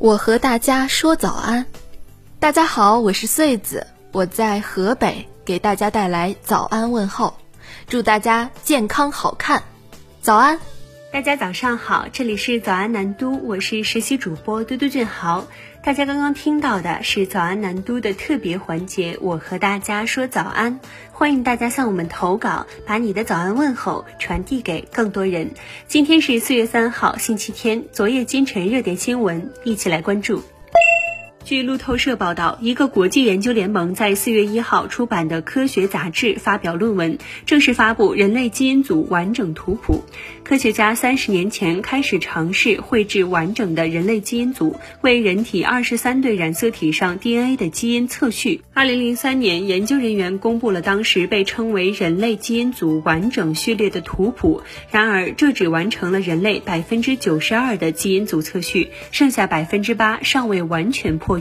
我和大家说早安，大家好，我是穗子，我在河北给大家带来早安问候，祝大家健康好看，早安。大家早上好，这里是早安南都，我是实习主播嘟嘟俊豪。大家刚刚听到的是早安南都的特别环节，我和大家说早安，欢迎大家向我们投稿，把你的早安问候传递给更多人。今天是四月三号，星期天，昨夜今晨热点新闻，一起来关注。据路透社报道，一个国际研究联盟在四月一号出版的科学杂志发表论文，正式发布人类基因组完整图谱。科学家三十年前开始尝试绘制完整的人类基因组，为人体二十三对染色体上 DNA 的基因测序。二零零三年，研究人员公布了当时被称为人类基因组完整序列的图谱。然而，这只完成了人类百分之九十二的基因组测序，剩下百分之八尚未完全破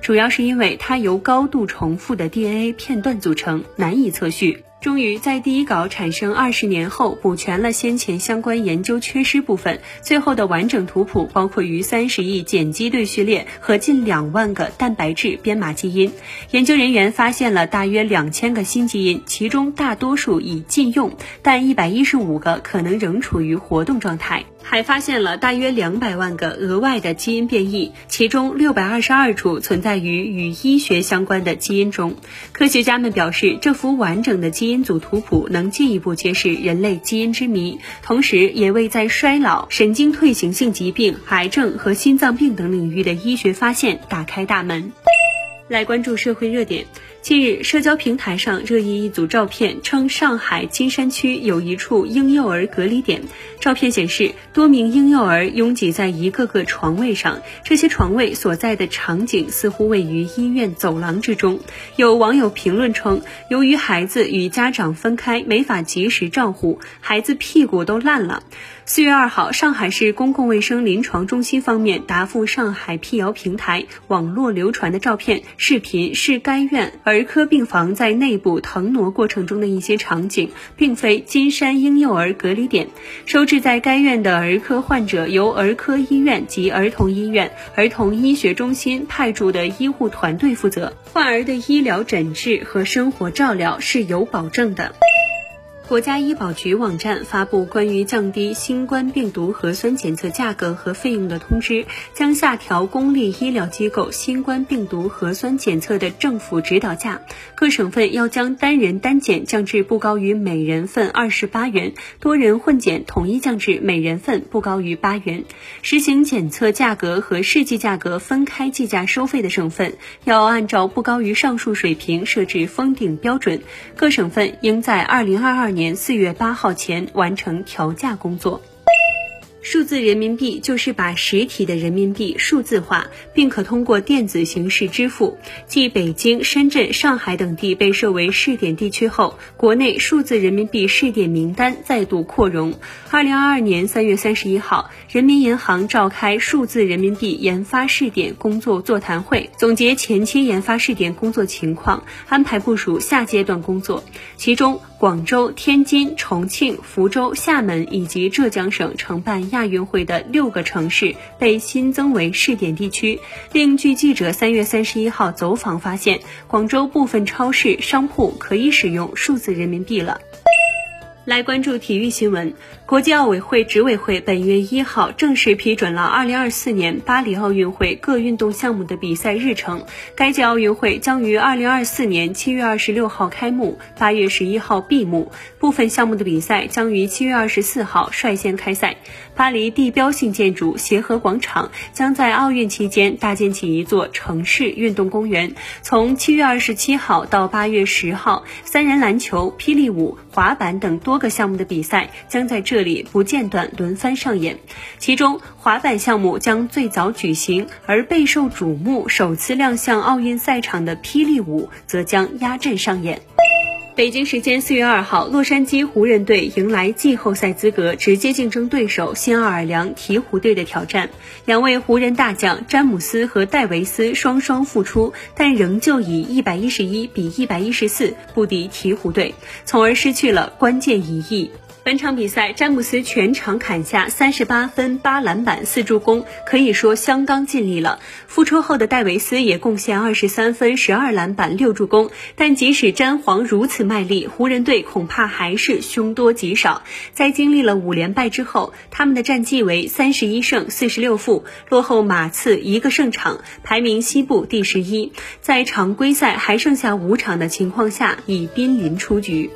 主要是因为它由高度重复的 DNA 片段组成，难以测序。终于在第一稿产生二十年后补全了先前相关研究缺失部分。最后的完整图谱包括逾三十亿碱基对序列和近两万个蛋白质编码基因。研究人员发现了大约两千个新基因，其中大多数已禁用，但一百一十五个可能仍处于活动状态。还发现了大约两百万个额外的基因变异，其中六百二十二处存在于与医学相关的基因中。科学家们表示，这幅完整的基因因组图谱能进一步揭示人类基因之谜，同时也为在衰老、神经退行性疾病、癌症和心脏病等领域的医学发现打开大门。来关注社会热点。近日，社交平台上热议一组照片，称上海金山区有一处婴幼儿隔离点。照片显示，多名婴幼儿拥挤在一个个床位上，这些床位所在的场景似乎位于医院走廊之中。有网友评论称，由于孩子与家长分开，没法及时照护，孩子屁股都烂了。四月二号，上海市公共卫生临床中心方面答复上海辟谣平台网络流传的照片、视频是该院儿儿科病房在内部腾挪过程中的一些场景，并非金山婴幼儿隔离点。收治在该院的儿科患者由儿科医院及儿童医院、儿童医学中心派驻的医护团队负责，患儿的医疗诊治和生活照料是有保证的。国家医保局网站发布关于降低新冠病毒核酸检测价格和费用的通知，将下调公立医疗机构新冠病毒核酸检测的政府指导价。各省份要将单人单检降至不高于每人份二十八元，多人混检统一降至每人份不高于八元。实行检测价格和试剂价格分开计价收费的省份，要按照不高于上述水平设置封顶标准。各省份应在二零二二。年四月八号前完成调价工作。数字人民币就是把实体的人民币数字化，并可通过电子形式支付。继北京、深圳、上海等地被设为试点地区后，国内数字人民币试点名单再度扩容。二零二二年三月三十一号，人民银行召开数字人民币研发试点工作座谈会，总结前期研发试点工作情况，安排部署下阶段工作。其中，广州、天津、重庆、福州、厦门以及浙江省承办亚运会的六个城市被新增为试点地区。另据记者三月三十一号走访发现，广州部分超市商铺可以使用数字人民币了。来关注体育新闻。国际奥委会执委会本月一号正式批准了二零二四年巴黎奥运会各运动项目的比赛日程。该届奥运会将于二零二四年七月二十六号开幕，八月十一号闭幕。部分项目的比赛将于七月二十四号率先开赛。巴黎地标性建筑协和广场将在奥运期间搭建起一座城市运动公园。从七月二十七号到八月十号，三人篮球、霹雳舞、滑板等多多个项目的比赛将在。这里不间断轮番上演，其中滑板项目将最早举行，而备受瞩目、首次亮相奥运赛场的霹雳舞则将压阵上演。北京时间四月二号，洛杉矶湖人队迎来季后赛资格直接竞争对手新奥尔良鹈鹕队的挑战。两位湖人大将詹姆斯和戴维斯双双复出，但仍旧以一百一十一比一百一十四不敌鹈鹕队，从而失去了关键一役。本场比赛，詹姆斯全场砍下三十八分、八篮板、四助攻，可以说相当尽力了。复出后的戴维斯也贡献二十三分、十二篮板、六助攻。但即使詹皇如此卖力，湖人队恐怕还是凶多吉少。在经历了五连败之后，他们的战绩为三十一胜四十六负，落后马刺一个胜场，排名西部第十一。在常规赛还剩下五场的情况下，已濒临出局。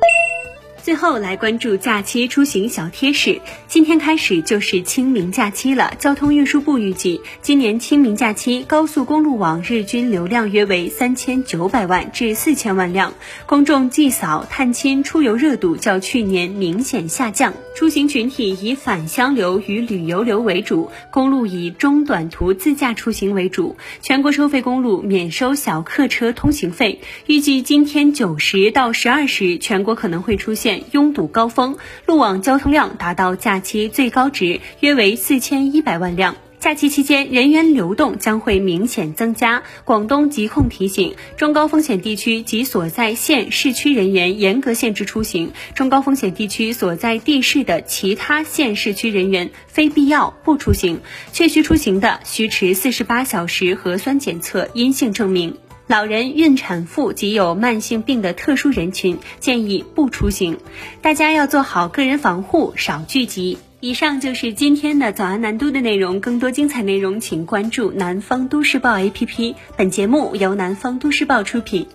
最后来关注假期出行小贴士。今天开始就是清明假期了。交通运输部预计，今年清明假期高速公路网日均流量约为三千九百万至四千万辆，公众祭扫、探亲、出游热度较去年明显下降。出行群体以返乡流与旅游流为主，公路以中短途自驾出行为主。全国收费公路免收小客车通行费。预计今天九时到十二时，全国可能会出现拥堵高峰，路网交通量达到假期最高值，约为四千一百万辆。假期期间，人员流动将会明显增加。广东疾控提醒，中高风险地区及所在县市区人员严格限制出行。中高风险地区所在地市的其他县市区人员，非必要不出行。确需出行的，需持四十八小时核酸检测阴性证明。老人、孕产妇及有慢性病的特殊人群建议不出行，大家要做好个人防护，少聚集。以上就是今天的早安南都的内容，更多精彩内容请关注南方都市报 APP。本节目由南方都市报出品。